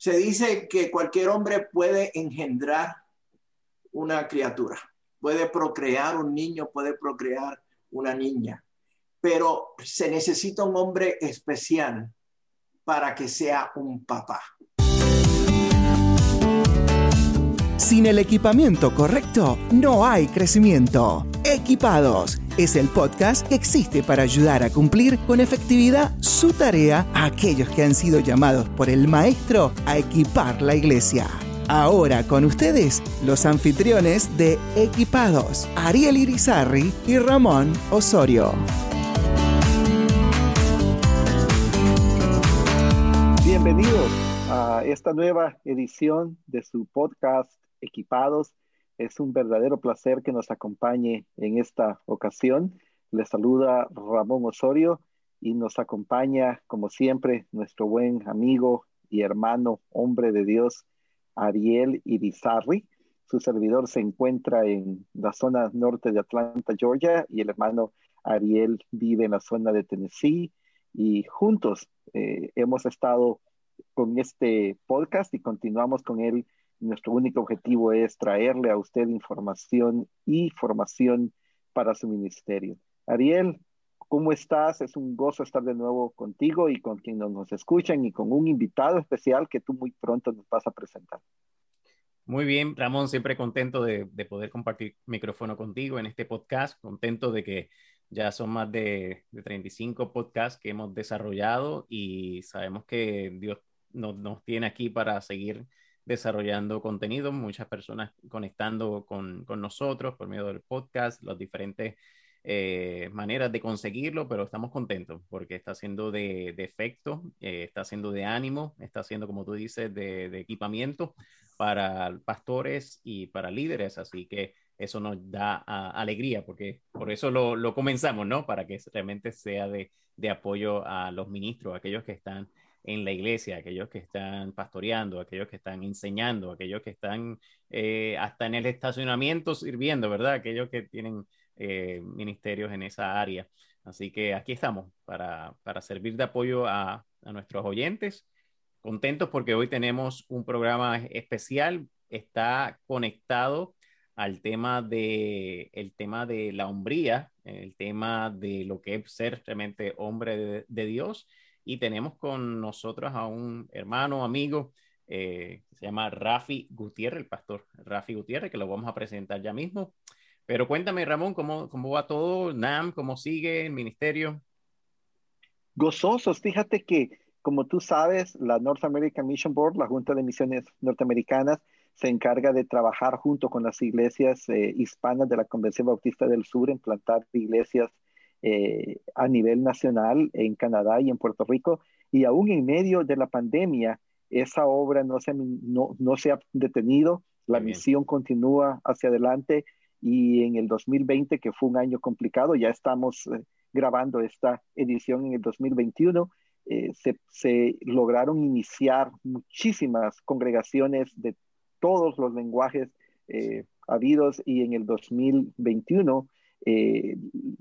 Se dice que cualquier hombre puede engendrar una criatura, puede procrear un niño, puede procrear una niña, pero se necesita un hombre especial para que sea un papá. Sin el equipamiento correcto, no hay crecimiento. Equipados es el podcast que existe para ayudar a cumplir con efectividad su tarea a aquellos que han sido llamados por el Maestro a equipar la iglesia. Ahora con ustedes, los anfitriones de Equipados, Ariel Irizarri y Ramón Osorio. Bienvenidos a esta nueva edición de su podcast Equipados. Es un verdadero placer que nos acompañe en esta ocasión. Les saluda Ramón Osorio y nos acompaña, como siempre, nuestro buen amigo y hermano, hombre de Dios, Ariel Irizarri. Su servidor se encuentra en la zona norte de Atlanta, Georgia, y el hermano Ariel vive en la zona de Tennessee. Y juntos eh, hemos estado con este podcast y continuamos con él. Nuestro único objetivo es traerle a usted información y formación para su ministerio. Ariel, ¿cómo estás? Es un gozo estar de nuevo contigo y con quienes nos escuchan y con un invitado especial que tú muy pronto nos vas a presentar. Muy bien, Ramón, siempre contento de, de poder compartir micrófono contigo en este podcast, contento de que ya son más de, de 35 podcasts que hemos desarrollado y sabemos que Dios nos, nos, tiene aquí para seguir desarrollando contenido, muchas personas conectando con, con nosotros por medio del podcast, las diferentes eh, maneras de conseguirlo, pero estamos contentos porque está siendo de, de efecto, eh, está siendo de ánimo, está siendo, como tú dices, de, de, equipamiento para pastores y para líderes, así que eso nos da uh, alegría porque por eso lo, lo, comenzamos, ¿no? Para que realmente sea de, de apoyo a los ministros, aquellos que están en la iglesia, aquellos que están pastoreando, aquellos que están enseñando, aquellos que están eh, hasta en el estacionamiento sirviendo, ¿verdad? Aquellos que tienen eh, ministerios en esa área. Así que aquí estamos para, para servir de apoyo a, a, nuestros oyentes. Contentos porque hoy tenemos un programa especial. Está conectado al tema de, el tema de la hombría, el tema de lo que es ser realmente hombre de, de Dios y tenemos con nosotros a un hermano, amigo, eh, se llama Rafi Gutiérrez, el pastor Rafi Gutiérrez, que lo vamos a presentar ya mismo. Pero cuéntame, Ramón, ¿cómo, cómo va todo? NAM, ¿cómo sigue el ministerio? Gozosos, fíjate que, como tú sabes, la North American Mission Board, la Junta de Misiones Norteamericanas, se encarga de trabajar junto con las iglesias eh, hispanas de la Convención Bautista del Sur en plantar iglesias eh, a nivel nacional en Canadá y en Puerto Rico. Y aún en medio de la pandemia, esa obra no se, no, no se ha detenido, la misión continúa hacia adelante y en el 2020, que fue un año complicado, ya estamos eh, grabando esta edición en el 2021, eh, se, se, lograron iniciar muchísimas congregaciones de todos los lenguajes eh, habidos y en el 2021 eh,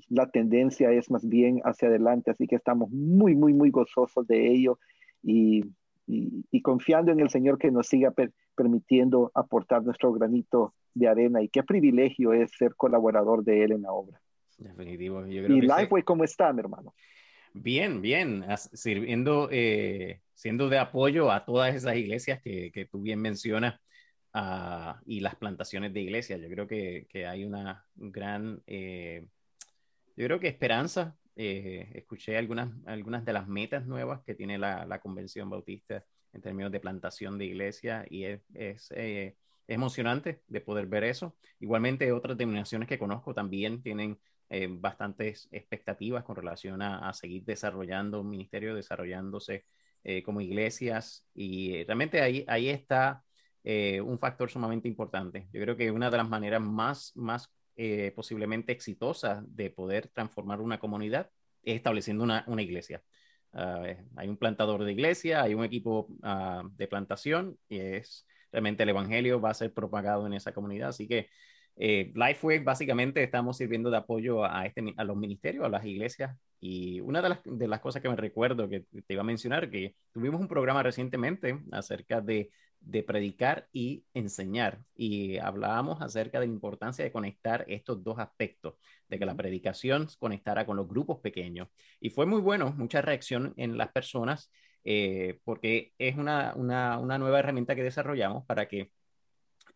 la tendencia es más bien hacia adelante, así que estamos muy, muy, muy gozosos de ello y, y, y confiando en el Señor que nos siga per, permitiendo aportar nuestro granito de arena y qué privilegio es ser colaborador de Él en la obra. Definitivo. Yo creo y Lifeway. ¿cómo está, mi hermano? Bien, bien, sirviendo, eh, siendo de apoyo a todas esas iglesias que, que tú bien mencionas uh, y las plantaciones de iglesias. Yo creo que, que hay una gran, eh, yo creo que esperanza. Eh, escuché algunas, algunas de las metas nuevas que tiene la, la, Convención Bautista en términos de plantación de iglesias y es, es, eh, emocionante de poder ver eso. Igualmente otras denominaciones que conozco también tienen eh, bastantes expectativas con relación a, a, seguir desarrollando un ministerio, desarrollándose eh, como iglesias y realmente ahí, ahí está eh, un factor sumamente importante. Yo creo que una de las maneras más, más eh, posiblemente exitosas de poder transformar una comunidad es estableciendo una, una iglesia. Uh, hay un plantador de iglesia, hay un equipo uh, de plantación y es realmente el evangelio va a ser propagado en esa comunidad. Así que Eh, Lifeway, básicamente, estamos sirviendo de apoyo a, este, a los ministerios, a las iglesias. Y una de las, de las cosas que me recuerdo que te iba a mencionar, que tuvimos un programa recientemente acerca de, de predicar y enseñar. Y hablábamos acerca de la importancia de conectar estos dos aspectos, de que la predicación conectara con los grupos pequeños. Y fue muy bueno, mucha reacción en las personas, eh, porque es una, una, una nueva herramienta que desarrollamos para que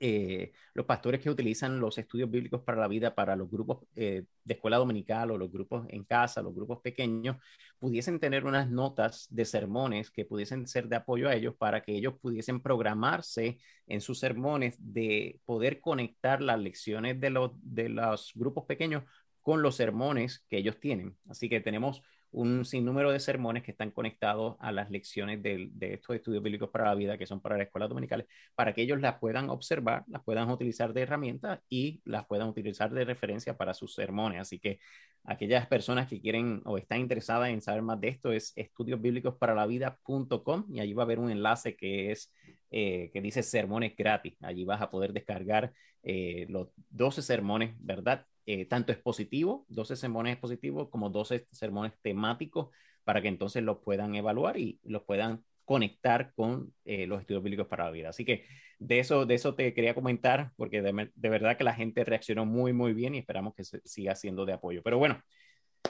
eh, los pastores que utilizan los estudios bíblicos para la vida para los grupos eh, de escuela dominical o los grupos en casa, los grupos pequeños, pudiesen tener unas notas de sermones que pudiesen ser de apoyo a ellos para que ellos pudiesen programarse en sus sermones de poder conectar las lecciones de los, de los grupos pequeños con los sermones que ellos tienen. Así que tenemos un sinnúmero de sermones que están conectados a las lecciones de, estos estudios bíblicos para la vida, que son para las escuelas dominicales, para que ellos las puedan observar, las puedan utilizar de herramienta y las puedan utilizar de referencia para sus sermones. Así que aquellas personas que quieren o están interesadas en saber más de esto es estudiosbíblicosparala.vida.com y allí va a haber un enlace que es eh, que dice sermones gratis. Allí vas a poder descargar eh, los 12 sermones, ¿verdad? Eh, tanto expositivo, 12 sermones expositivos, como 12 sermones temáticos, para que entonces los puedan evaluar y los puedan conectar con eh, los estudios bíblicos para la vida. Así que de eso, de eso te quería comentar, porque de, verdad que la gente reaccionó muy, muy bien y esperamos que siga siendo de apoyo. Pero bueno,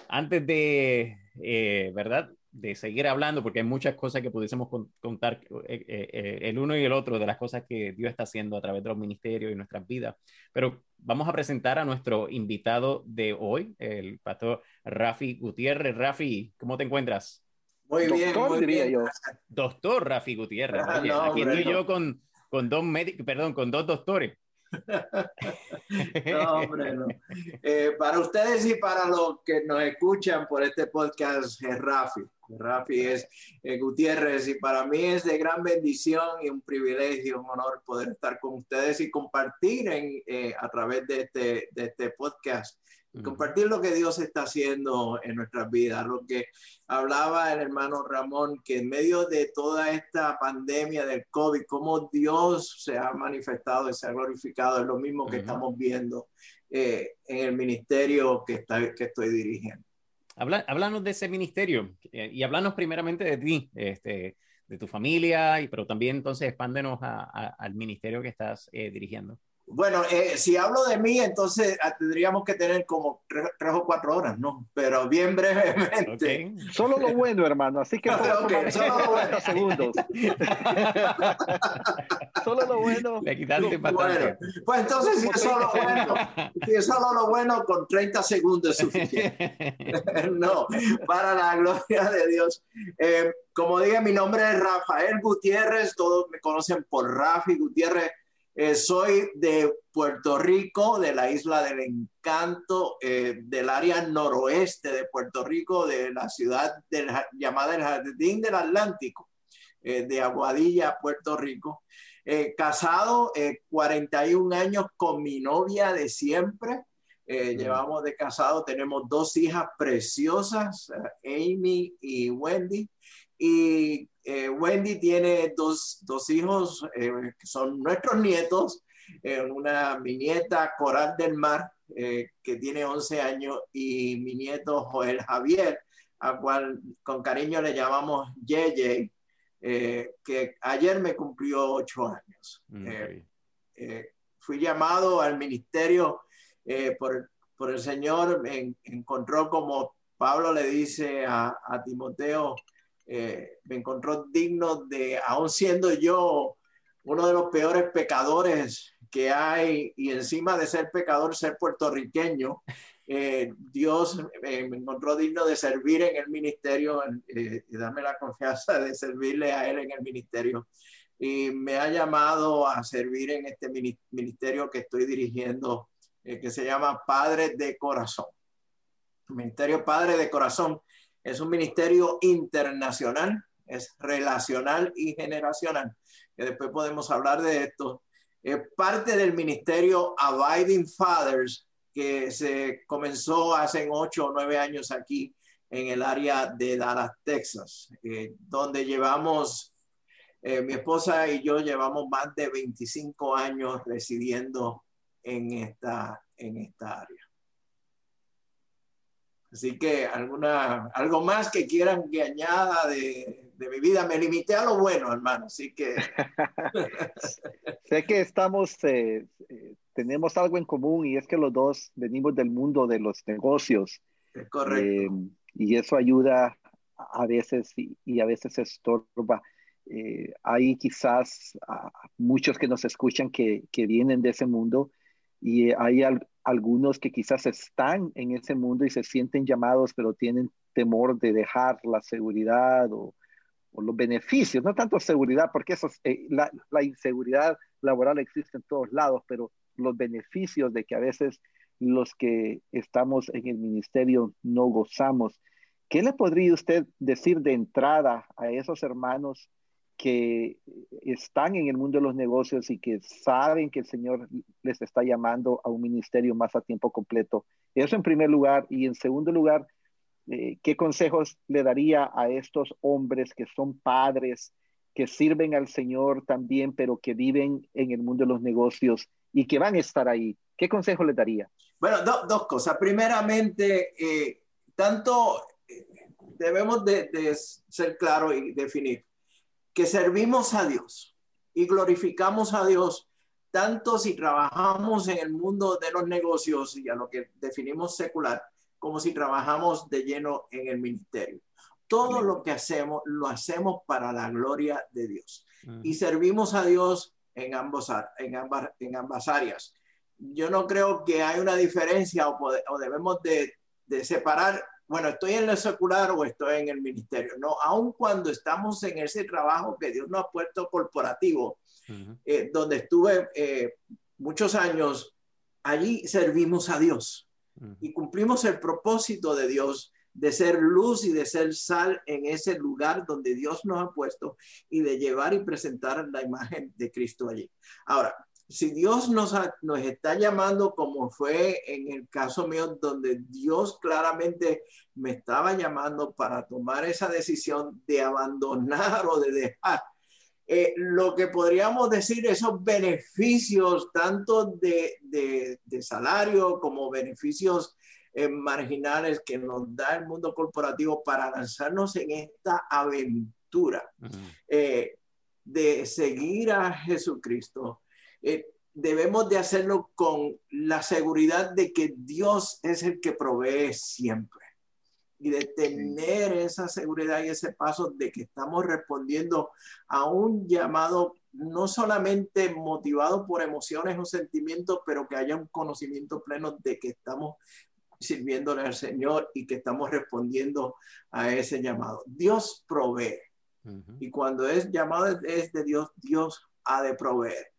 antes de, eh, ¿verdad? De seguir hablando, porque hay muchas cosas que pudiésemos contar eh, eh, el uno y el otro de las cosas que Dios está haciendo a través de los ministerios y nuestras vidas. Pero vamos a presentar a nuestro invitado de hoy, el pastor Rafi Gutiérrez. Rafi, ¿cómo te encuentras? Muy bien, muy diría yo. Doctor Rafi Gutiérrez. Oye, aquí estoy yo con, con dos médicos, perdón, con dos doctores. No, hombre, no. Eh, para ustedes y para los que nos escuchan por este podcast, es Rafi. Rafi es eh, Gutiérrez y para mí es de gran bendición y un privilegio, un honor poder estar con ustedes y compartir en, eh, a través de este, de este podcast compartir lo que Dios está haciendo en nuestras vidas. Lo que hablaba el hermano Ramón, que en medio de toda esta pandemia del COVID, cómo Dios se ha manifestado y se ha glorificado, es lo mismo que estamos viendo eh, en el ministerio que, está, que estoy dirigiendo. Habla, háblanos de ese ministerio eh, y háblanos primeramente de ti, este, de tu familia, y, pero también entonces expándenos al ministerio que estás eh, dirigiendo. Bueno, eh, si hablo de mí, entonces ah, tendríamos que tener como tres, o cuatro horas, ¿no? Pero bien brevemente. Solo lo bueno, hermano, así que okay, solo lo bueno. segundos. solo lo bueno. Le quitaste bueno, Pues entonces, si es solo lo bueno, si es solo lo bueno, con 30 segundos es suficiente. no, para la gloria de Dios. Eh, como dije, mi nombre es Rafael Gutiérrez, todos me conocen por Rafi Gutiérrez. Eh, soy de Puerto Rico, de la isla del encanto, eh, del área noroeste de Puerto Rico, de la ciudad llamada el Jardín del Atlántico, eh, de Aguadilla, Puerto Rico. casado 41 años con mi novia de siempre. Llevamos de casado, tenemos dos hijas preciosas, Amy y Wendy. Y eh, Wendy tiene dos, dos hijos eh, que son nuestros nietos, eh, una mi nieta Coral del Mar, que tiene 11 años, y mi nieto Joel Javier, a cual con cariño le llamamos Yeye, que ayer me cumplió 8 años. fui llamado al ministerio por, por, el Señor, me encontró como Pablo le dice a, a Timoteo, eh, me encontró digno de, aún siendo yo uno de los peores pecadores que hay y encima de ser pecador, ser puertorriqueño, eh, Dios me encontró digno de servir en el ministerio eh, y darme la confianza de servirle a Él en el ministerio. Y me ha llamado a servir en este ministerio que estoy dirigiendo, que se llama Padre de Corazón. Ministerio Padre de Corazón es un ministerio internacional, es relacional y generacional, que después podemos hablar de esto. Es parte del ministerio Abiding Fathers, que se comenzó hace ocho o nueve años aquí en el área de Dallas, Texas, eh, donde llevamos, eh, mi esposa y yo llevamos más de 25 años residiendo en esta, en esta área. Así que alguna, algo más que quieran que añada de, de mi vida. Me limité a lo bueno, hermano. Así que... sé que estamos, eh, eh, tenemos algo en común y es que los dos venimos del mundo de los negocios. Es correcto. Eh, y eso ayuda a veces y, a veces estorba. hay quizás muchos que nos escuchan que, que, vienen de ese mundo y hay algunos que quizás están en ese mundo y se sienten llamados, pero tienen temor de dejar la seguridad o, los beneficios, no tanto seguridad, porque eso, eh, la, la, inseguridad laboral existe en todos lados, pero los beneficios de que a veces los que estamos en el ministerio no gozamos. ¿Qué le podría usted decir de entrada a esos hermanos que están en el mundo de los negocios y que saben que el Señor les está llamando a un ministerio más a tiempo completo. Eso en primer lugar. Y en segundo lugar, eh, ¿qué consejos le daría a estos hombres que son padres, que sirven al Señor también, pero que viven en el mundo de los negocios y que van a estar ahí? ¿Qué consejo le daría? Bueno, dos cosas. Primeramente, eh, tanto eh, debemos de, de ser claros y definir que servimos a Dios y glorificamos a Dios tanto si trabajamos en el mundo de los negocios y a lo que definimos secular, como si trabajamos de lleno en el ministerio. Todo lo que hacemos lo hacemos para la gloria de Dios y servimos a Dios en, ambos, en, ambas, en ambas áreas. Yo no creo que hay una diferencia o, o debemos de, de separar bueno, estoy en lo secular o estoy en el ministerio. No, aun cuando estamos en ese trabajo que Dios nos ha puesto corporativo, eh, donde estuve eh, muchos años, allí servimos a Dios y cumplimos el propósito de Dios de ser luz y de ser sal en ese lugar donde Dios nos ha puesto y de llevar y presentar la imagen de Cristo allí. Ahora, si Dios nos, nos está llamando, como fue en el caso mío, donde Dios claramente me estaba llamando para tomar esa decisión de abandonar o de dejar, eh, lo que podríamos decir, esos beneficios, tanto de, de, salario como beneficios eh, marginales que nos da el mundo corporativo para lanzarnos en esta aventura eh, de seguir a Jesucristo eh, debemos de hacerlo con la seguridad de que Dios es el que provee siempre y de tener esa seguridad y ese paso de que estamos respondiendo a un llamado no solamente motivado por emociones o sentimientos, pero que haya un conocimiento pleno de que estamos sirviéndole al Señor y que estamos respondiendo a ese llamado. Dios provee. Y cuando es llamado es de Dios, Dios ha de proveer.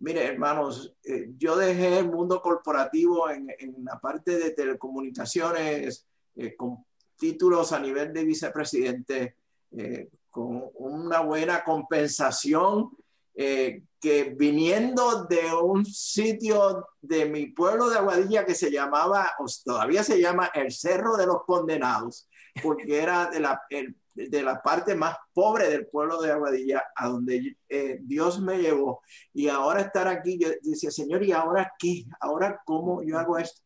Mire, hermanos, eh, yo dejé el mundo corporativo en, la parte de telecomunicaciones eh, con títulos a nivel de vicepresidente, eh, con una buena compensación, que viniendo de un sitio de mi pueblo de Aguadilla que se llamaba, o todavía se llama el Cerro de los Condenados, porque era de la, el de la parte más pobre del pueblo de Aguadilla, a donde eh, Dios me llevó. Y ahora estar aquí, yo decía, Señor, ¿y ahora qué? ¿Ahora cómo yo hago esto?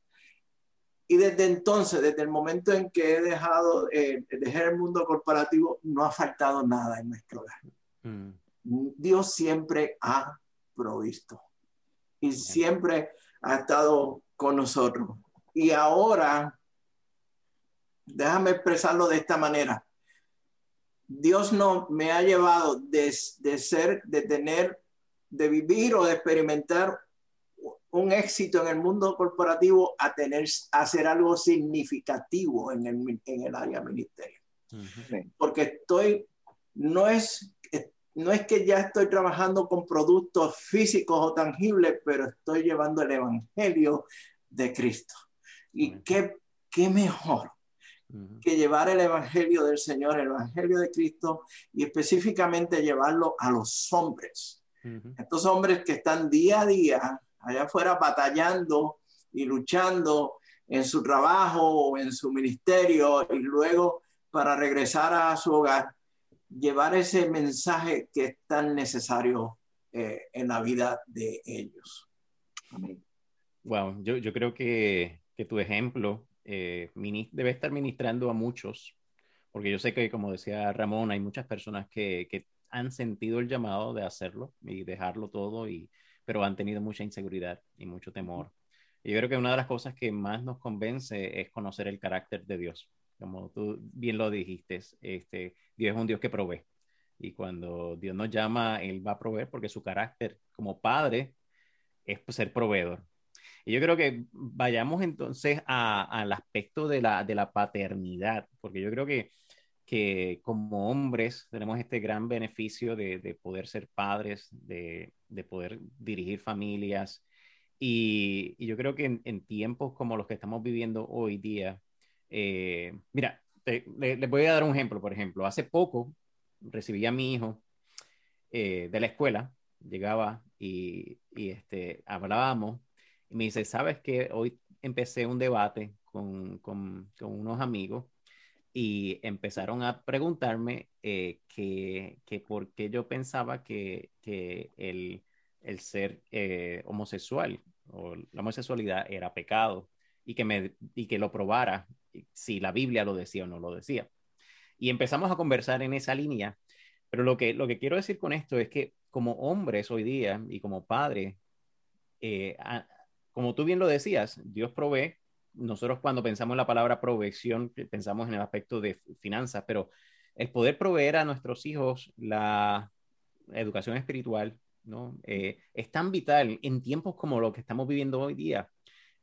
Y desde entonces, desde el momento en que he dejado, eh, el mundo corporativo, no ha faltado nada en nuestro hogar. Mm. Dios siempre ha provisto y siempre ha estado con nosotros. Y ahora, déjame expresarlo de esta manera. Dios no me ha llevado de, ser, de tener, de vivir o de experimentar un éxito en el mundo corporativo a tener, a hacer algo significativo en el, en el área ministerio. Porque estoy, no es, no es que ya estoy trabajando con productos físicos o tangibles, pero estoy llevando el evangelio de Cristo. Y qué, qué mejor que llevar el Evangelio del Señor, el Evangelio de Cristo y específicamente llevarlo a los hombres. Estos hombres que están día a día allá afuera batallando y luchando en su trabajo o en su ministerio y luego para regresar a su hogar, llevar ese mensaje que es tan necesario eh, en la vida de ellos. Wow, yo, yo creo que, que tu ejemplo eh, debe estar ministrando a muchos, porque yo sé que, como decía Ramón, hay muchas personas que, han sentido el llamado de hacerlo y dejarlo todo, pero han tenido mucha inseguridad y mucho temor. Yo creo que una de las cosas que más nos convence es conocer el carácter de Dios. Como tú bien lo dijiste, este, Dios es un Dios que provee. Y cuando Dios nos llama, Él va a proveer porque su carácter como padre es ser proveedor. Y yo creo que vayamos entonces al aspecto de la, de la paternidad, porque yo creo que, que como hombres tenemos este gran beneficio de, de poder ser padres, de, de, poder dirigir familias. Y, y yo creo que en, tiempos como los que estamos viviendo hoy día, eh, mira, les voy a dar un ejemplo, por ejemplo, hace poco recibí a mi hijo eh, de la escuela, llegaba y, y este, hablábamos y me dice, ¿sabes que Hoy empecé un debate con, con, con unos amigos y empezaron a preguntarme eh, que, que, por qué yo pensaba que, que el, el, ser eh, homosexual o la homosexualidad era pecado y que, me, y que lo probara si la Biblia lo decía o no lo decía. Y empezamos a conversar en esa línea, pero lo que, lo que quiero decir con esto es que como hombres hoy día y como padres, eh, como tú bien lo decías, Dios provee. Nosotros cuando pensamos en la palabra provección, pensamos en el aspecto de finanzas, pero el poder proveer a nuestros hijos la educación espiritual, ¿no? Eh, es tan vital en tiempos como lo que estamos viviendo hoy día.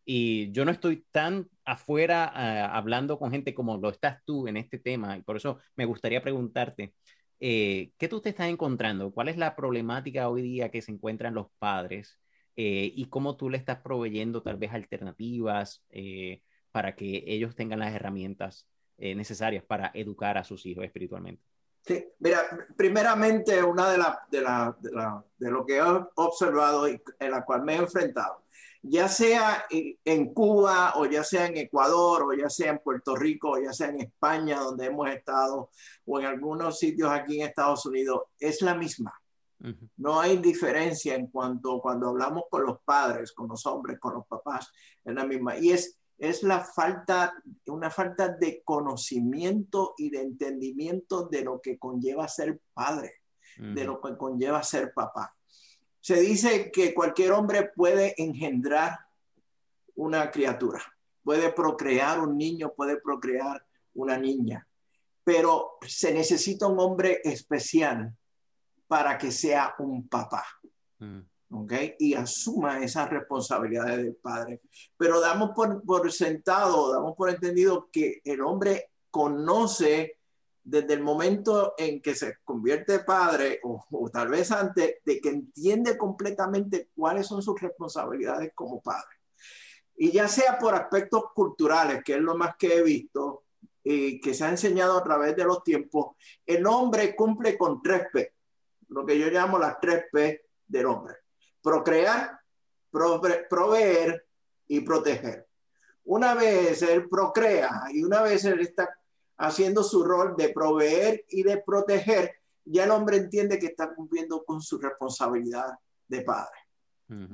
Y yo no estoy tan afuera uh, hablando con gente como lo estás tú en este tema, y por eso me gustaría preguntarte, eh, ¿qué tú te estás encontrando? ¿Cuál es la problemática hoy día que se encuentran los padres eh, y cómo tú le estás proveyendo tal vez alternativas eh, para que ellos tengan las herramientas eh, necesarias para educar a sus hijos espiritualmente. Sí, mira, primeramente una de, la, de, de, la, de lo que he observado y en la cual me he enfrentado, ya sea en Cuba o ya sea en Ecuador o ya sea en Puerto Rico o ya sea en España donde hemos estado o en algunos sitios aquí en Estados Unidos, es la misma. No hay diferencia en cuanto cuando hablamos con los padres, con los hombres, con los papás, es la misma. Y es, es la falta, una falta de conocimiento y de entendimiento de lo que conlleva ser padre, de lo que conlleva ser papá. Se dice que cualquier hombre puede engendrar una criatura, puede procrear un niño, puede procrear una niña, pero se necesita un hombre especial para que sea un papá. Mm. ¿ok? Y asuma esas responsabilidades del padre. Pero damos por, por, sentado, damos por entendido que el hombre conoce desde el momento en que se convierte padre, o, o, tal vez antes, de que entiende completamente cuáles son sus responsabilidades como padre. Y ya sea por aspectos culturales, que es lo más que he visto, y que se ha enseñado a través de los tiempos, el hombre cumple con tres P lo que yo llamo las tres P del hombre. Procrear, proveer y proteger. Una vez él procrea y una vez él está haciendo su rol de proveer y de proteger, ya el hombre entiende que está cumpliendo con su responsabilidad de padre.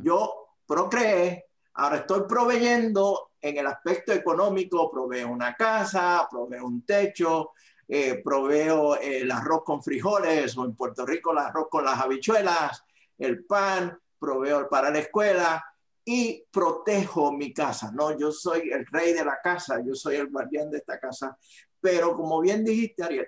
Yo procreé, ahora estoy proveyendo en el aspecto económico, proveo una casa, proveo un techo, eh, proveo el arroz con frijoles o en Puerto Rico el arroz con las habichuelas, el pan, proveo para la escuela y protejo mi casa. No, yo soy el rey de la casa, yo soy el guardián de esta casa. Pero como bien dijiste, Ariel,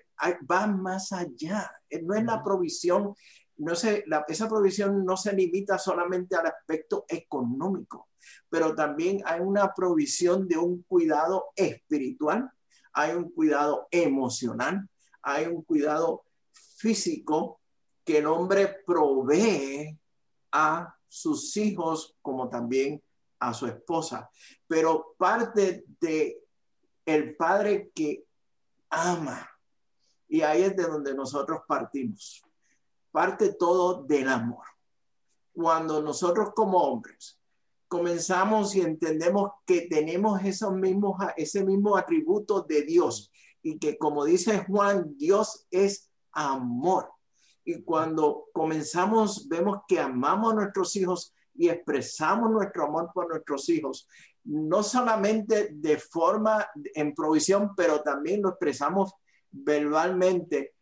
va más allá. Eh, no es la provisión, no se, esa provisión no se limita solamente al aspecto económico, pero también hay una provisión de un cuidado espiritual hay un cuidado emocional, hay un cuidado físico que el hombre provee a sus hijos como también a su esposa. Pero parte de el padre que ama. Y ahí es de donde nosotros partimos. Parte todo del amor. Cuando nosotros como hombres comenzamos y entendemos que tenemos esos mismos, ese mismo atributo de Dios y que como dice Juan, Dios es amor. Y cuando comenzamos, vemos que amamos a nuestros hijos y expresamos nuestro amor por nuestros hijos, no solamente de forma en provisión, pero también lo expresamos verbalmente,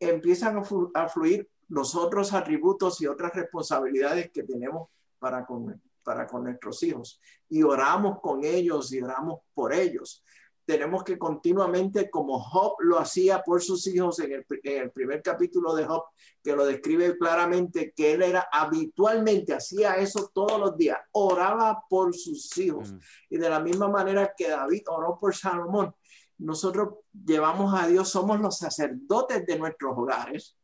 empiezan a, fluir los otros atributos y otras responsabilidades que tenemos para con, para con nuestros hijos. Y oramos con ellos y oramos por ellos tenemos que continuamente, como Job lo hacía por sus hijos en el, primer capítulo de Job, que lo describe claramente, que él era habitualmente, hacía eso todos los días, oraba por sus hijos. Mm. Y de la misma manera que David oró por Salomón, nosotros llevamos a Dios, somos los sacerdotes de nuestros hogares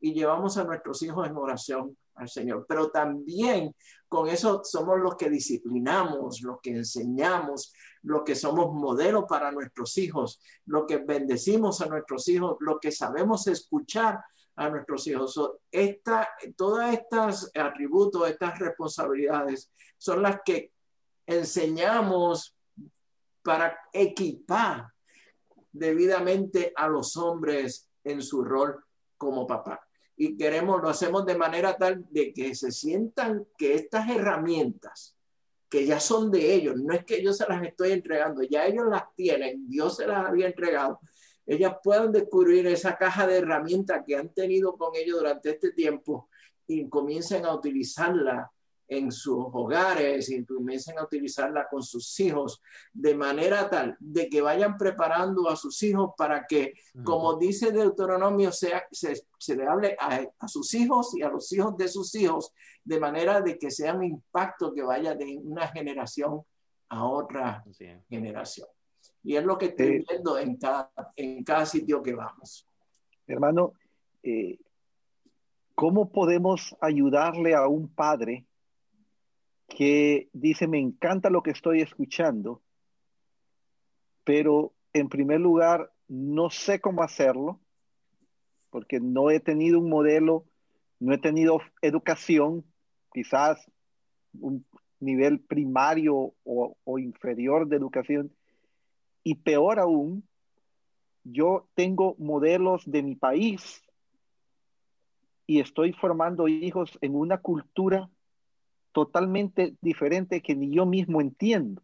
y llevamos a nuestros hijos en oración al Señor. Pero también con eso somos los que disciplinamos, los que enseñamos, los que somos modelos para nuestros hijos, los que bendecimos a nuestros hijos, los que sabemos escuchar a nuestros hijos. esta, todas estas atributos, estas responsabilidades son las que enseñamos para equipar debidamente a los hombres en su rol como papá y queremos, lo hacemos de manera tal de que se sientan que estas herramientas que ya son de ellos, no es que yo se las estoy entregando, ya ellos las tienen, Dios se las había entregado, ellas puedan descubrir esa caja de herramientas que han tenido con ellos durante este tiempo y comiencen a utilizarla en sus hogares y comiencen a utilizarla con sus hijos de manera tal de que vayan preparando a sus hijos para que, como dice Deuteronomio, sea, se, le hable a, sus hijos y a los hijos de sus hijos de manera de que sea un impacto que vaya de una generación a otra generación. Y es lo que estoy eh, viendo en cada, en cada sitio que vamos. Hermano, eh, ¿cómo podemos ayudarle a un padre que dice, me encanta lo que estoy escuchando, pero en primer lugar, no sé cómo hacerlo, porque no he tenido un modelo, no he tenido educación, quizás un nivel primario o, inferior de educación, y peor aún, yo tengo modelos de mi país y estoy formando hijos en una cultura totalmente diferente que ni yo mismo entiendo.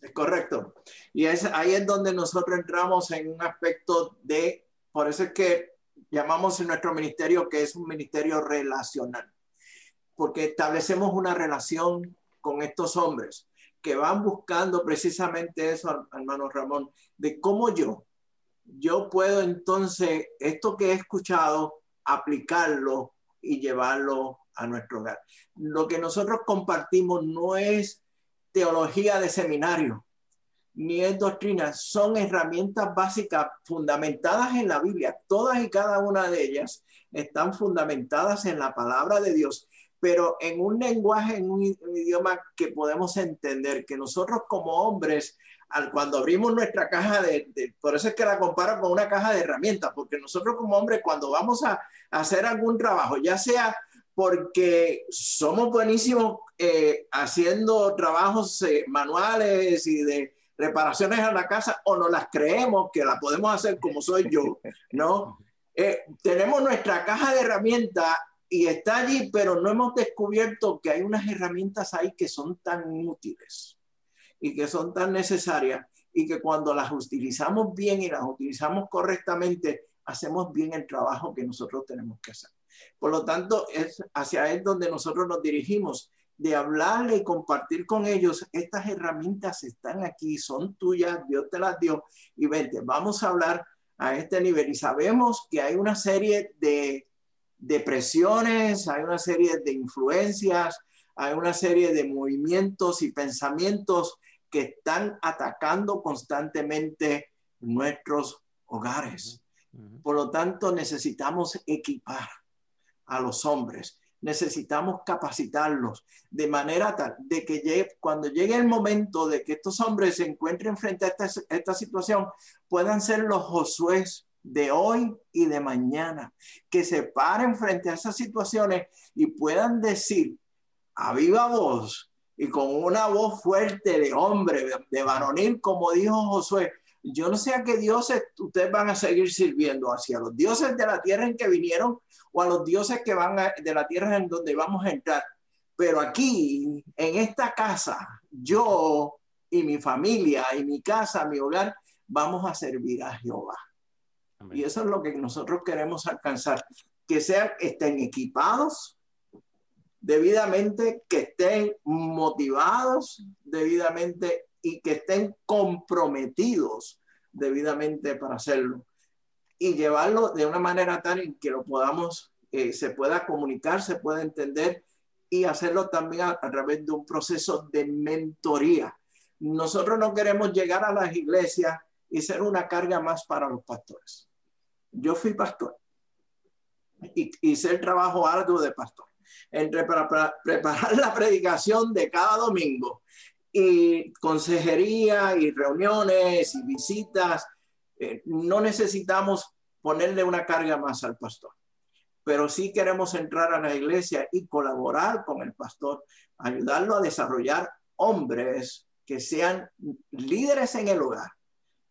Es correcto. Y es, ahí es donde nosotros entramos en un aspecto de, por eso es que llamamos en nuestro ministerio que es un ministerio relacional, porque establecemos una relación con estos hombres que van buscando precisamente eso, hermano Ramón, de cómo yo, yo puedo entonces, esto que he escuchado, aplicarlo y llevarlo a nuestro hogar. Lo que nosotros compartimos no es teología de seminario, ni es doctrina, son herramientas básicas fundamentadas en la Biblia. Todas y cada una de ellas están fundamentadas en la palabra de Dios, pero en un lenguaje, en un, idioma que podemos entender, que nosotros como hombres, al, cuando abrimos nuestra caja de, por eso es que la comparo con una caja de herramientas, porque nosotros como hombres, cuando vamos a hacer algún trabajo, ya sea porque somos buenísimos eh, haciendo trabajos eh, manuales y de reparaciones a la casa o no las creemos que la podemos hacer como soy yo, ¿no? Eh, tenemos nuestra caja de herramientas y está allí, pero no hemos descubierto que hay unas herramientas ahí que son tan útiles y que son tan necesarias y que cuando las utilizamos bien y las utilizamos correctamente, hacemos bien el trabajo que nosotros tenemos que hacer. Por lo tanto, es hacia él donde nosotros nos dirigimos, de hablarle y compartir con ellos, estas herramientas están aquí, son tuyas, Dios te las dio, y vente, vamos a hablar a este nivel. Y sabemos que hay una serie de, de presiones, hay una serie de influencias, hay una serie de movimientos y pensamientos que están atacando constantemente nuestros hogares. Por lo tanto, necesitamos equipar a los hombres. Necesitamos capacitarlos de manera tal de que cuando llegue el momento de que estos hombres se encuentren frente a esta, esta situación, puedan ser los Josué de hoy y de mañana, que se paren frente a esas situaciones y puedan decir a viva voz y con una voz fuerte de hombre, de varonil, como dijo Josué, yo no sé a qué dioses ustedes van a seguir sirviendo, hacia los dioses de la tierra en que vinieron o a los dioses que van de la tierra en donde vamos a entrar. Pero aquí, en esta casa, yo y mi familia y mi casa, mi hogar, vamos a servir a Jehová. Y eso es lo que nosotros queremos alcanzar, que sean, estén equipados debidamente, que estén motivados debidamente y que estén comprometidos debidamente para hacerlo. Y llevarlo de una manera tal que lo podamos, eh, se pueda comunicar, se pueda entender y hacerlo también a, a través de un proceso de mentoría. Nosotros no queremos llegar a las iglesias y ser una carga más para los pastores. Yo fui pastor y hice el trabajo arduo de pastor. Entre para, preparar la predicación de cada domingo y consejería y reuniones y visitas, eh, no necesitamos ponerle una carga más al pastor, pero sí queremos entrar a la iglesia y colaborar con el pastor, ayudarlo a desarrollar hombres que sean líderes en el hogar,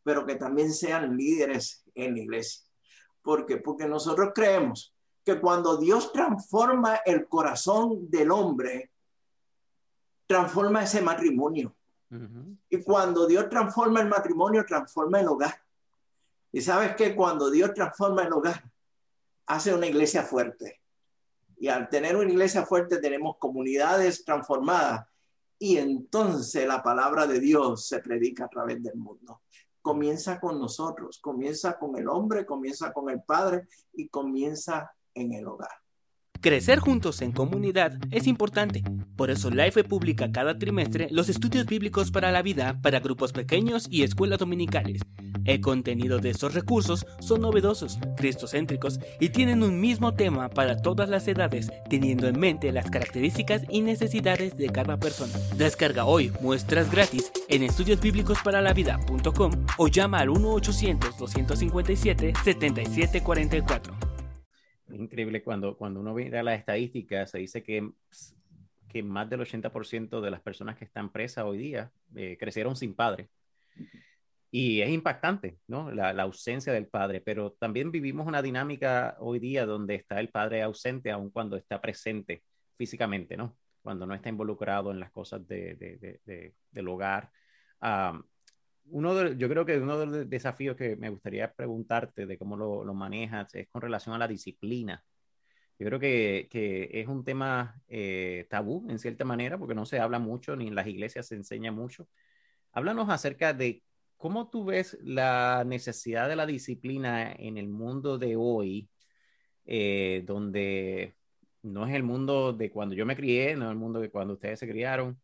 pero que también sean líderes en la iglesia. ¿Por qué? Porque nosotros creemos que cuando Dios transforma el corazón del hombre, transforma ese matrimonio. Y cuando Dios transforma el matrimonio, transforma el hogar. Y sabes que cuando Dios transforma el hogar, hace una iglesia fuerte. Y al tener una iglesia fuerte tenemos comunidades transformadas. Y entonces la palabra de Dios se predica a través del mundo comienza con nosotros, comienza con el hombre, comienza con el padre y comienza en el hogar. Crecer juntos en comunidad es importante. Por eso Life publica cada trimestre los estudios bíblicos para la vida para grupos pequeños y escuelas dominicales. El contenido de estos recursos son novedosos, cristocéntricos y tienen un mismo tema para todas las edades, teniendo en mente las características y necesidades de cada persona. Descarga hoy muestras gratis en estudiosbíblicosparalaVida.com o llama al 1-800-257-7744 increíble cuando, cuando uno mira las estadísticas, se dice que, que más del 80% de las personas que están presas hoy día eh, crecieron sin padre. Y es impactante, ¿no? La, la, ausencia del padre, pero también vivimos una dinámica hoy día donde está el padre ausente aun cuando está presente físicamente, ¿no? Cuando no está involucrado en las cosas de, de, de, del hogar uno de, yo creo que uno de los desafíos que me gustaría preguntarte de cómo lo, lo manejas es con relación a la disciplina. Yo creo que, que es un tema eh, tabú en cierta manera porque no se habla mucho ni en las iglesias se enseña mucho. Háblanos acerca de cómo tú ves la necesidad de la disciplina en el mundo de hoy, eh, donde no es el mundo de cuando yo me crié, no es el mundo de cuando ustedes se criaron.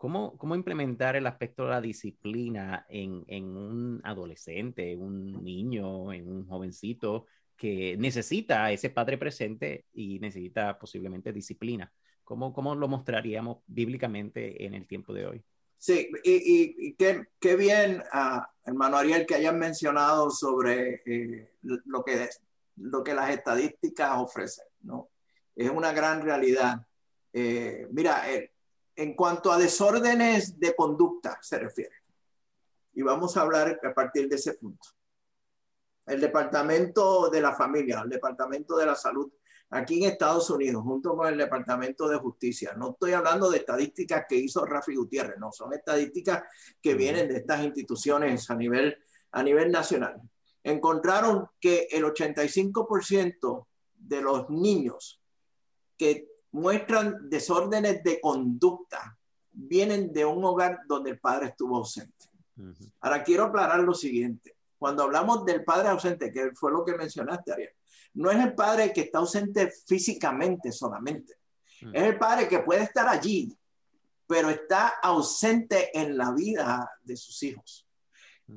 ¿Cómo, ¿Cómo, implementar el aspecto de la disciplina en, en, un adolescente, un niño, en un jovencito que necesita a ese padre presente y necesita posiblemente disciplina? ¿Cómo, cómo lo mostraríamos bíblicamente en el tiempo de hoy? Sí, y, y, qué, qué, bien, uh, hermano Ariel, que hayan mencionado sobre eh, lo, que, lo que las estadísticas ofrecen, ¿no? Es una gran realidad. Eh, mira, eh, en cuanto a desórdenes de conducta se refiere. Y vamos a hablar a partir de ese punto. El Departamento de la Familia, el Departamento de la Salud, aquí en Estados Unidos, junto con el Departamento de Justicia. No estoy hablando de estadísticas que hizo Rafi Gutiérrez, no, son estadísticas que vienen de estas instituciones a nivel, a nivel nacional. Encontraron que el 85% de los niños que muestran desórdenes de conducta, vienen de un hogar donde el padre estuvo ausente. Ahora quiero aclarar lo siguiente. Cuando hablamos del padre ausente, que fue lo que mencionaste, Ariel, no es el padre que está ausente físicamente solamente. Es el padre que puede estar allí, pero está ausente en la vida de sus hijos,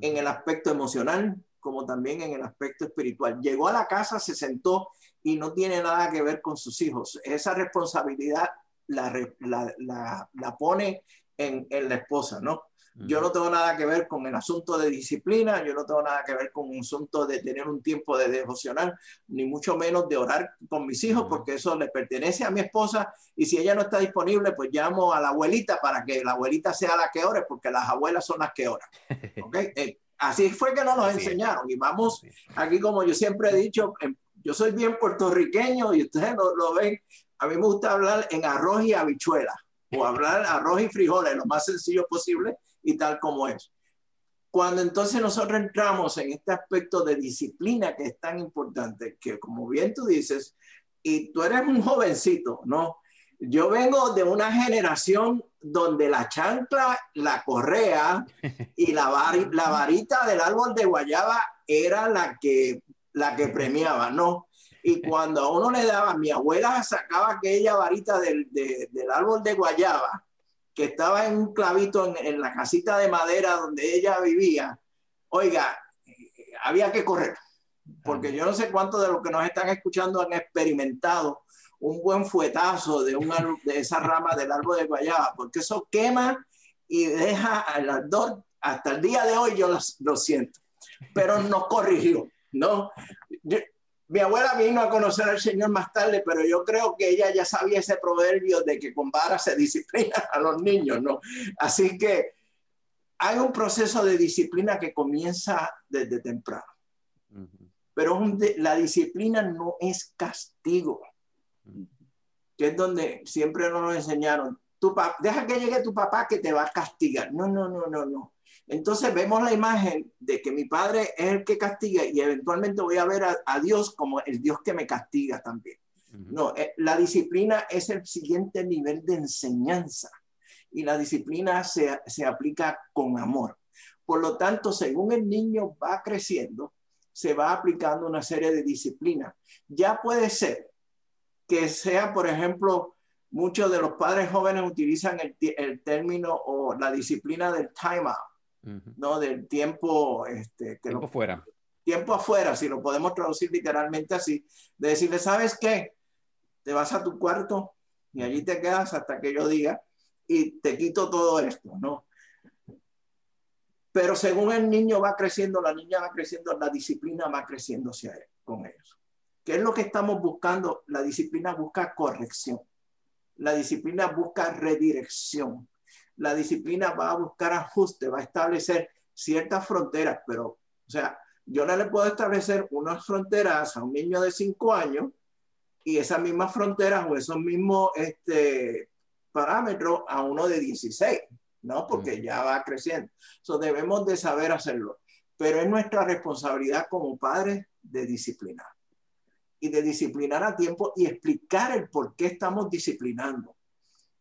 en el aspecto emocional como también en el aspecto espiritual. Llegó a la casa, se sentó y no tiene nada que ver con sus hijos. Esa responsabilidad la, la, la, pone en, en, la esposa, ¿no? Yo no tengo nada que ver con el asunto de disciplina, yo no tengo nada que ver con un asunto de tener un tiempo de devocional, ni mucho menos de orar con mis hijos, porque eso le pertenece a mi esposa y si ella no está disponible, pues llamo a la abuelita para que la abuelita sea la que ore, porque las abuelas son las que oran. ¿okay? Eh, Así fue que nos lo enseñaron. Y vamos, aquí como yo siempre he dicho, yo soy bien puertorriqueño y ustedes lo, lo ven, a mí me gusta hablar en arroz y habichuela o hablar arroz y frijoles, lo más sencillo posible y tal como es. Cuando entonces nosotros entramos en este aspecto de disciplina que es tan importante, que como bien tú dices, y tú eres un jovencito, ¿no? Yo vengo de una generación donde la chancla, la correa y la, la varita del árbol de guayaba era la que, la que premiaba, ¿no? Y cuando a uno le daba, mi abuela sacaba aquella varita del, del árbol de guayaba, que estaba en un clavito en, la casita de madera donde ella vivía. Oiga, había que correr, porque yo no sé cuántos de los que nos están escuchando han experimentado un buen fuetazo de, un, de esa rama del árbol de guayaba, porque eso quema y deja al ardor. Hasta el día de hoy yo lo siento, pero nos corrigió, ¿no? Yo, mi abuela vino a conocer al Señor más tarde, pero yo creo que ella ya sabía ese proverbio de que con vara se disciplina a los niños, ¿no? Así que hay un proceso de disciplina que comienza desde temprano. Pero la disciplina no es castigo, que es donde siempre nos enseñaron. Tu deja que llegue tu papá que te va a castigar. No, no, no, no, no. Entonces vemos la imagen de que mi padre es el que castiga y eventualmente voy a ver a, Dios como el Dios que me castiga también. No, eh, la disciplina es el siguiente nivel de enseñanza y la disciplina se, se aplica con amor. Por lo tanto, según el niño va creciendo, se va aplicando una serie de disciplinas. Ya puede ser que sea, por ejemplo, muchos de los padres jóvenes utilizan el, el término o la disciplina del time out ¿no? Del tiempo, este, que tiempo fuera. Tiempo afuera, si lo podemos traducir literalmente así, de decirle, ¿sabes qué? Te vas a tu cuarto y allí te quedas hasta que yo diga y te quito todo esto, ¿no? Pero según el niño va creciendo, la niña va creciendo, la disciplina va creciendo hacia él, con ellos. ¿Qué es lo que estamos buscando? La disciplina busca corrección. La disciplina busca redirección la disciplina va a buscar ajuste, va a establecer ciertas fronteras, pero, o sea, yo no le puedo establecer unas fronteras a un niño de 5 años y esas mismas fronteras o esos mismos este, parámetros a uno de 16, ¿no? Porque ya va creciendo. So, debemos de saber hacerlo, pero es nuestra responsabilidad como padres de disciplinar y de disciplinar a tiempo y explicar el por qué estamos disciplinando.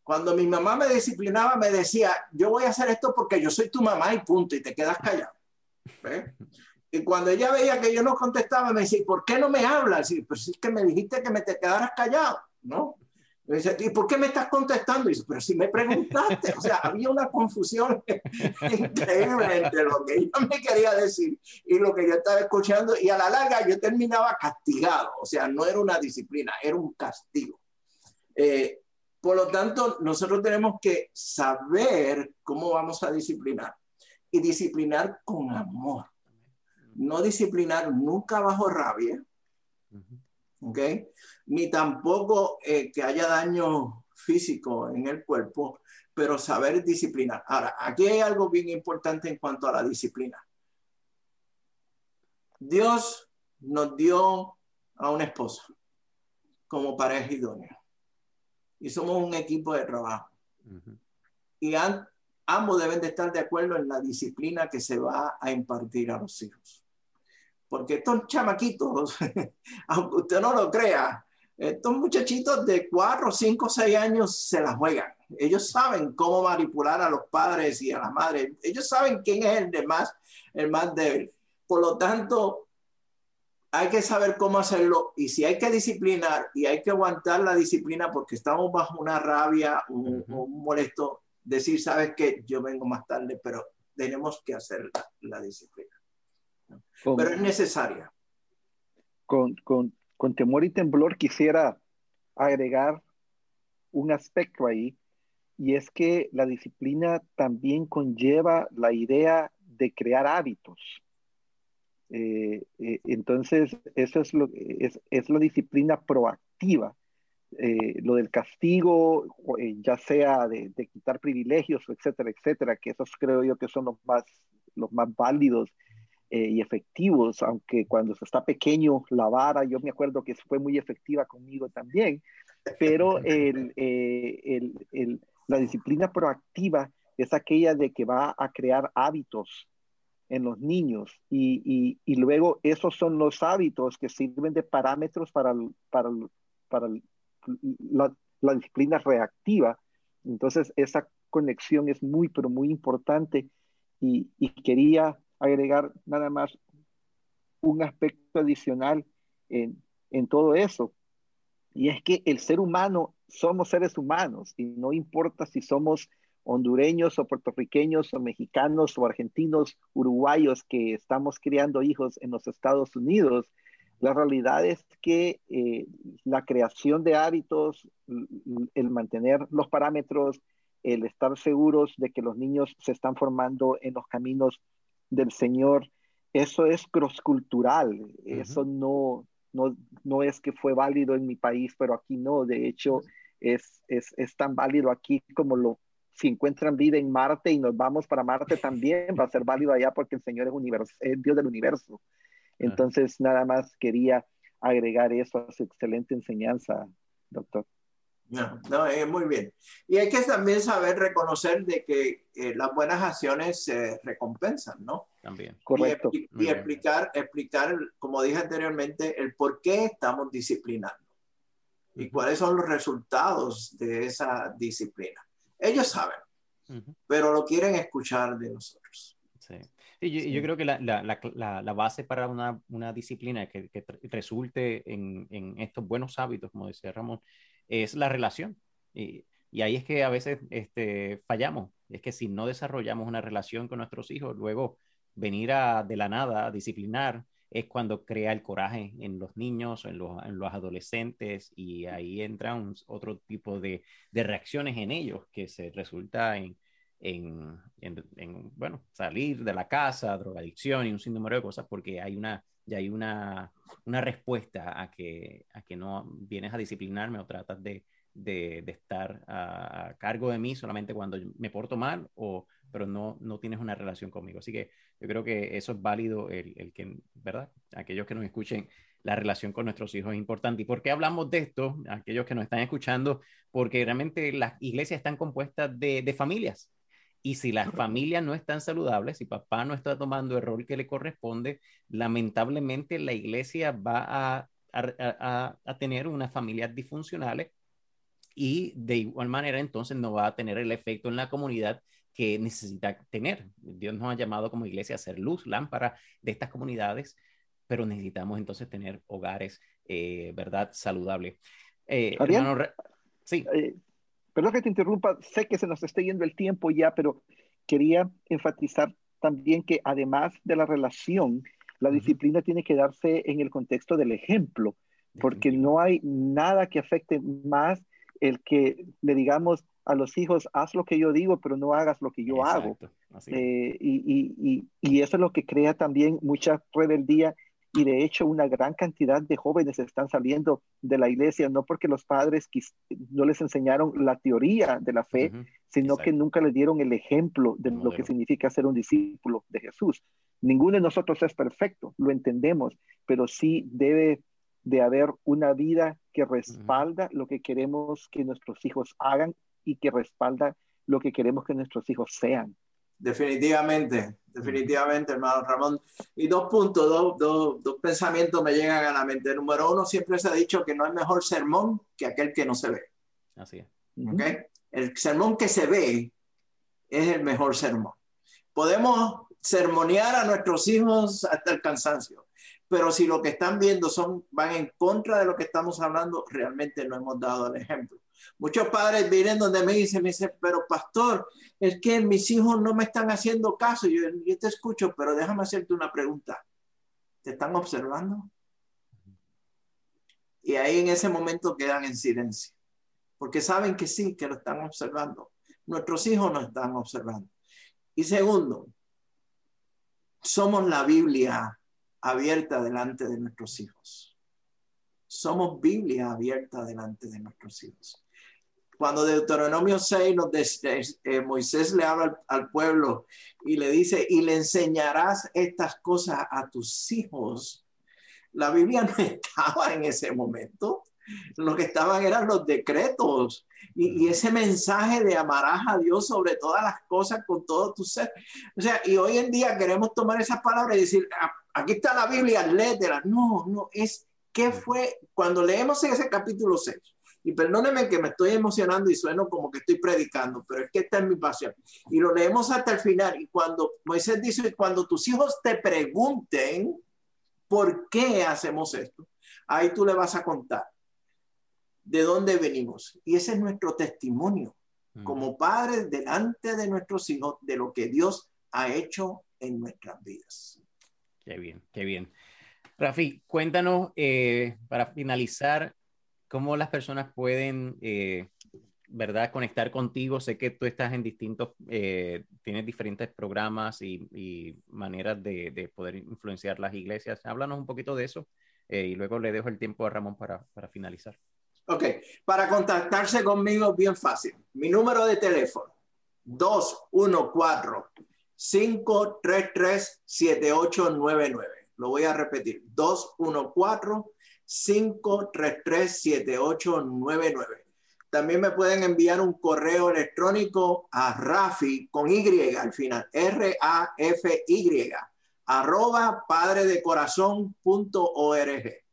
Cuando mi mamá me disciplinaba, me decía, yo voy a hacer esto porque yo soy tu mamá y punto, y te quedas callado. Y cuando ella veía que yo no contestaba, me decía, ¿por qué no me hablas? Y pero si es que me dijiste que me te quedaras callado, ¿no? Me dice, ¿y por qué me estás contestando? Y dice, pero si me preguntaste, o sea, había una confusión increíble entre lo que ella me quería decir y lo que yo estaba escuchando, y a la larga yo terminaba castigado, o sea, no era una disciplina, era un castigo. Eh, por lo tanto, nosotros tenemos que saber cómo vamos a disciplinar y disciplinar con amor. No disciplinar nunca bajo rabia, ¿ok? Ni tampoco eh, que haya daño físico en el cuerpo, pero saber disciplinar. Ahora, aquí hay algo bien importante en cuanto a la disciplina. Dios nos dio a una esposa como pareja idónea y somos un equipo de trabajo. Y ambos deben de estar de acuerdo en la disciplina que se va a impartir a los hijos. Porque estos chamaquitos, aunque usted no lo crea, estos muchachitos de 4, 5, 6 años se la juegan. Ellos saben cómo manipular a los padres y a las madres. Ellos saben quién es el, de más, el más débil. Por lo tanto, hay que saber cómo hacerlo y si hay que disciplinar y hay que aguantar la disciplina porque estamos bajo una rabia o un, molesto, decir, sabes que yo vengo más tarde, pero tenemos que hacer la, disciplina. pero es necesaria. Con, con, con temor y temblor quisiera agregar un aspecto ahí y es que la disciplina también conlleva la idea de crear hábitos. Eh, eh, entonces, eso es, lo, es, es la disciplina proactiva. Eh, lo del castigo, ya sea de, quitar privilegios, etcétera, etcétera, que esos creo yo que son los más los más válidos eh, y efectivos, aunque cuando se está pequeño, la vara, yo me acuerdo que fue muy efectiva conmigo también, pero el, el, la disciplina proactiva es aquella de que va a crear hábitos en los niños y, y, luego esos son los hábitos que sirven de parámetros para, para, para la, la, disciplina reactiva. Entonces esa conexión es muy, pero muy importante y, y quería agregar nada más un aspecto adicional en, en todo eso. Y es que el ser humano, somos seres humanos y no importa si somos hondureños o puertorriqueños o mexicanos o argentinos, uruguayos que estamos criando hijos en los Estados Unidos, la realidad es que eh, la creación de hábitos, el mantener los parámetros, el estar seguros de que los niños se están formando en los caminos del Señor, eso es cross-cultural, eso no, no, no es que fue válido en mi país, pero aquí no, de hecho es, es, es tan válido aquí como lo si encuentran vida en Marte y nos vamos para Marte también, va a ser válido allá porque el Señor es, universo, es Dios del universo. Entonces, nada más quería agregar eso a su excelente enseñanza, doctor. No, no, es muy bien. Y hay que también saber reconocer de que eh, las buenas acciones se recompensan, ¿no? También. Correcto. Y, y explicar, explicar, como dije anteriormente, el por qué estamos disciplinando y cuáles son los resultados de esa disciplina. Ellos saben, pero lo quieren escuchar de nosotros. Sí. Y yo, creo que la, la, la, base para una, una disciplina que, que resulte en, en, estos buenos hábitos, como decía Ramón, es la relación. Y, y, ahí es que a veces este, fallamos. Es que si no desarrollamos una relación con nuestros hijos, luego venir a, de la nada a disciplinar es cuando crea el coraje en los niños, en los, en los adolescentes, y ahí entra otro tipo de, de, reacciones en ellos que se resulta en, en, en, bueno, salir de la casa, drogadicción y un sinnúmero de cosas, porque hay una, ya hay una, una respuesta a que, a que no vienes a disciplinarme o tratas de, de, de estar a, a, cargo de mí solamente cuando me porto mal o pero no, no tienes una relación conmigo. Así que yo creo que eso es válido, el, el que, ¿verdad? Aquellos que nos escuchen, la relación con nuestros hijos es importante. ¿Y por qué hablamos de esto? Aquellos que nos están escuchando, porque realmente las iglesias están compuestas de, de familias. Y si las familias no están saludables, si papá no está tomando el rol que le corresponde, lamentablemente la iglesia va a, a, a, a tener unas familias disfuncionales y de igual manera entonces no va a tener el efecto en la comunidad que necesita tener. Dios nos ha llamado como iglesia a ser luz, lámpara de estas comunidades, pero necesitamos entonces tener hogares, eh, ¿verdad?, saludables. Eh, sí. Eh, perdón que te interrumpa, sé que se nos está yendo el tiempo ya, pero quería enfatizar también que además de la relación, la disciplina tiene que darse en el contexto del ejemplo, porque no hay nada que afecte más el que le digamos, a los hijos, haz lo que yo digo, pero no hagas lo que yo hago. Eh, y, eso es lo que crea también mucha rebeldía y de hecho una gran cantidad de jóvenes están saliendo de la iglesia, no porque los padres no les enseñaron la teoría de la fe, sino que nunca les dieron el ejemplo de lo que significa ser un discípulo de Jesús. Ninguno de nosotros es perfecto, lo entendemos, pero sí debe de haber una vida que respalda lo que queremos que nuestros hijos hagan y que respalda lo que queremos que nuestros hijos sean. Definitivamente, definitivamente, hermano Ramón. Y dos puntos, dos, dos, dos, pensamientos me llegan a la mente. Número uno, siempre se ha dicho que no hay mejor sermón que aquel que no se ve. Así es. ¿Okay? El sermón que se ve es el mejor sermón. Podemos sermonear a nuestros hijos hasta el cansancio, pero si lo que están viendo son, van en contra de lo que estamos hablando, realmente no hemos dado el ejemplo. Muchos padres vienen donde me dicen, me dicen, pero pastor, es que mis hijos no me están haciendo caso. Yo, yo te escucho, pero déjame hacerte una pregunta. ¿Te están observando? Y ahí en ese momento quedan en silencio, porque saben que sí, que lo están observando. Nuestros hijos no están observando. Y segundo, somos la Biblia abierta delante de nuestros hijos. Somos Biblia abierta delante de nuestros hijos Cuando Deuteronomio 6 nos eh, Moisés le habla al, pueblo y le dice, y le enseñarás estas cosas a tus hijos. La Biblia no estaba en ese momento. Lo que estaban eran los decretos y, ese mensaje de amarás a Dios sobre todas las cosas con todo tu ser. O sea, y hoy en día queremos tomar esas palabras y decir, ah, aquí está la Biblia, léetela. No, no, es que fue cuando leemos ese capítulo 6 y perdóneme que me estoy emocionando y sueno como que estoy predicando, pero es que esta es mi pasión. Y lo leemos hasta el final. Y cuando Moisés dice, cuando tus hijos te pregunten por qué hacemos esto, ahí tú le vas a contar de dónde venimos. Y ese es nuestro testimonio como padres delante de nuestros hijos de lo que Dios ha hecho en nuestras vidas. Qué bien, qué bien. Rafi, cuéntanos eh, para finalizar cómo las personas pueden, eh, ¿verdad?, conectar contigo. Sé que tú estás en distintos, eh, tienes diferentes programas y, maneras de, poder influenciar las iglesias. Háblanos un poquito de eso eh, y luego le dejo el tiempo a Ramón para, para finalizar. Ok, para contactarse conmigo, bien fácil. Mi número de teléfono, 214-533-7899. Lo voy a repetir, 214 533-7899. También me pueden enviar un correo electrónico a Rafi con Y al final, R-A-F-Y, arroba padredecorazón.org.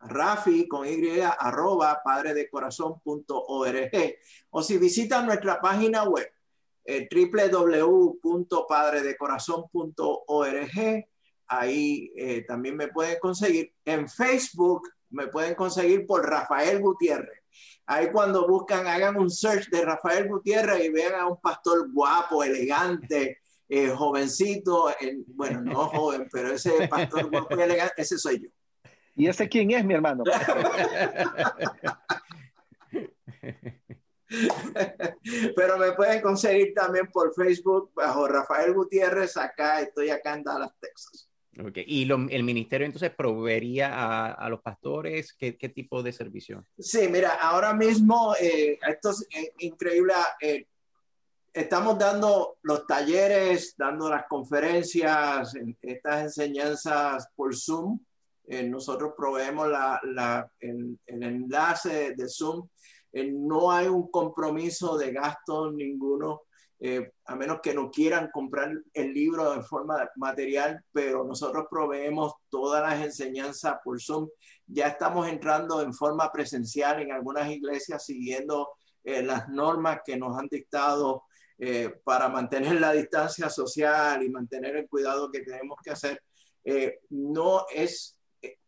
Rafi con Y, arroba padredecorazón.org. O si visitan nuestra página web, eh, www.padredecorazón.org, ahí eh, también me pueden conseguir. En Facebook me pueden conseguir por Rafael Gutiérrez. Ahí cuando buscan, hagan un search de Rafael Gutiérrez y vean a un pastor guapo, elegante, eh, jovencito, bueno, no joven, pero ese pastor guapo y elegante, ese soy yo. ¿Y ese quién es, mi hermano? Pero me pueden conseguir también por Facebook bajo Rafael Gutiérrez. Acá estoy acá en Dallas, Texas. Okay. ¿Y el ministerio entonces proveería a, los pastores ¿qué, tipo de servicio? Sí, mira, ahora mismo eh, esto es eh, increíble. Eh, estamos dando los talleres, dando las conferencias, estas enseñanzas por Zoom. nosotros proveemos la, el, el, enlace de Zoom. No hay un compromiso de gasto ninguno eh, a menos que no quieran comprar el libro en forma material, pero nosotros proveemos todas las enseñanzas por Zoom. Ya estamos entrando en forma presencial en algunas iglesias siguiendo eh, las normas que nos han dictado eh, para mantener la distancia social y mantener el cuidado que tenemos que hacer. no es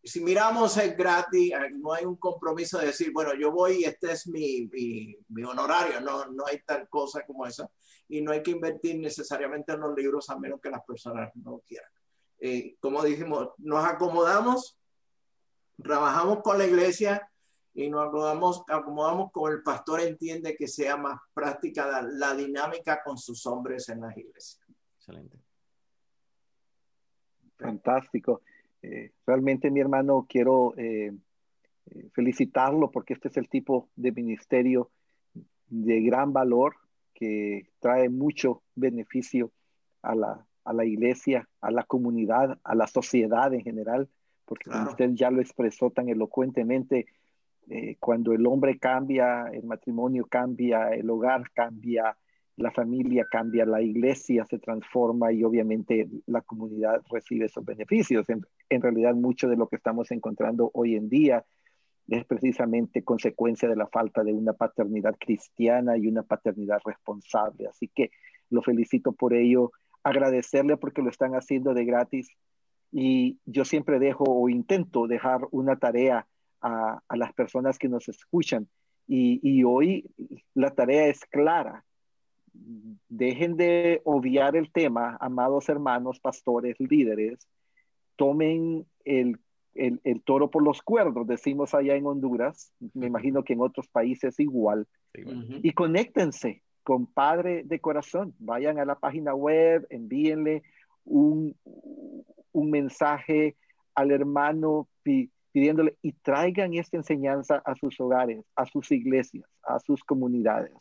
si miramos es gratis, no hay un compromiso de decir, bueno, yo voy y este es mi, mi, mi, honorario, no, no hay tal cosa como esa y no hay que invertir necesariamente en los libros a menos que las personas no quieran. Eh, como dijimos, nos acomodamos, trabajamos con la iglesia y nos acomodamos, acomodamos como el pastor entiende que sea más práctica la, la dinámica con sus hombres en las iglesias. Excelente. Fantástico. Eh, realmente, mi hermano, quiero eh, felicitarlo porque este es el tipo de ministerio de gran valor que trae mucho beneficio a la, a la iglesia, a la comunidad, a la sociedad en general, porque usted ya lo expresó tan elocuentemente, eh, cuando el hombre cambia, el matrimonio cambia, el hogar cambia, la familia cambia, la iglesia se transforma y obviamente la comunidad recibe esos beneficios. En, realidad, mucho de lo que estamos encontrando hoy en día es precisamente consecuencia de la falta de una paternidad cristiana y una paternidad responsable. Así que lo felicito por ello, agradecerle porque lo están haciendo de gratis y yo siempre dejo o intento dejar una tarea a, las personas que nos escuchan y hoy la tarea es clara. Dejen de obviar el tema, amados hermanos, pastores, líderes, tomen el el, toro por los cuernos, decimos allá en Honduras, me imagino que en otros países igual, y conéctense con Padre de Corazón, vayan a la página web, envíenle un, un mensaje al hermano pidiéndole y traigan esta enseñanza a sus hogares, a sus iglesias, a sus comunidades.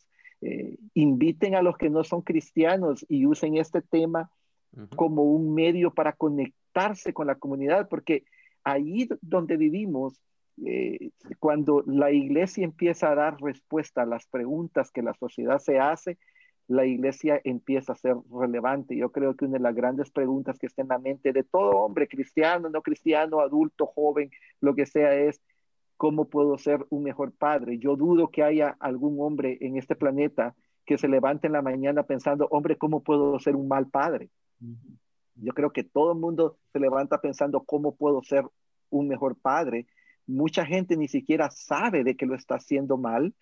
Eh, inviten a los que no son cristianos y usen este tema como un medio para conectarse con la comunidad, porque ahí donde vivimos, eh, cuando la iglesia empieza a dar respuesta a las preguntas que la sociedad se hace, la iglesia empieza a ser relevante. Yo creo que una de las grandes preguntas que está en la mente de todo hombre, cristiano, no cristiano, adulto, joven, lo que sea, es cómo puedo ser un mejor padre. Yo dudo que haya algún hombre en este planeta que se levante en la mañana pensando, hombre, ¿cómo puedo ser un mal padre? Yo creo que todo el mundo se levanta pensando, ¿cómo puedo ser un mejor padre? Mucha gente ni siquiera sabe de que lo está haciendo mal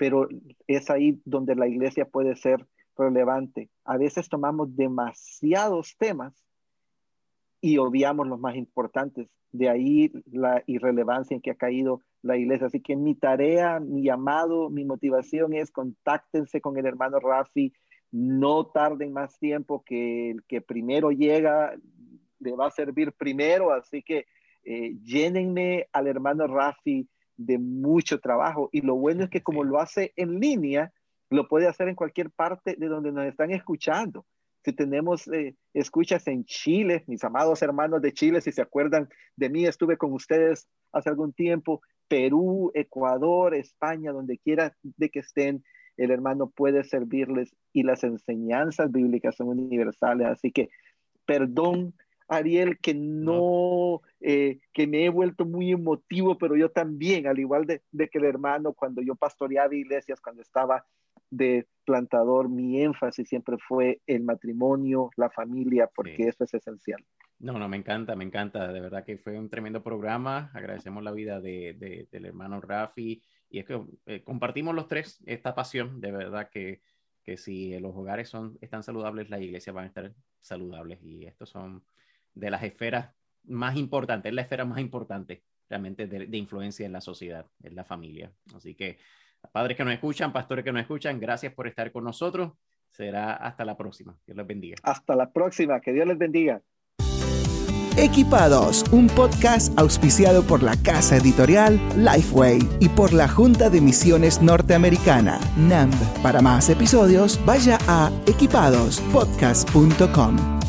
pero es ahí donde la iglesia puede ser relevante. A veces tomamos demasiados temas y obviamos los más importantes. De ahí la irrelevancia en que ha caído la iglesia. Así que mi tarea, mi llamado, mi motivación es contáctense con el hermano Rafi. No tarden más tiempo que el que primero llega le va a servir primero. Así que eh, llénenme al hermano Rafi de mucho trabajo. Y lo bueno es que como lo hace en línea, lo puede hacer en cualquier parte de donde nos están escuchando. Si tenemos eh, escuchas en Chile, mis amados hermanos de Chile, si se acuerdan de mí, estuve con ustedes hace algún tiempo, Perú, Ecuador, España, donde quiera de que estén, el hermano puede servirles y las enseñanzas bíblicas son universales. Así que perdón Ariel, que no, eh, que me he vuelto muy emotivo, pero yo también, al igual de, que el hermano, cuando yo pastoreaba iglesias, cuando estaba de plantador, mi énfasis siempre fue el matrimonio, la familia, porque eso es esencial. No, no, me encanta, me encanta. De verdad que fue un tremendo programa. Agradecemos la vida de, del hermano Rafi. Y es que eh, compartimos los tres esta pasión. De verdad que, que si los hogares son, están saludables, la iglesia van a estar saludables. Y estos son de las esferas más importantes, es la esfera más importante realmente de, influencia en la sociedad, en la familia. Así que, padres que nos escuchan, pastores que nos escuchan, gracias por estar con nosotros. Será hasta la próxima. Dios les bendiga. Hasta la próxima. Que Dios les bendiga. Equipados, un podcast auspiciado por la casa editorial Lifeway y por la Junta de Misiones Norteamericana, NAMB. Para más episodios, vaya a equipadospodcast.com.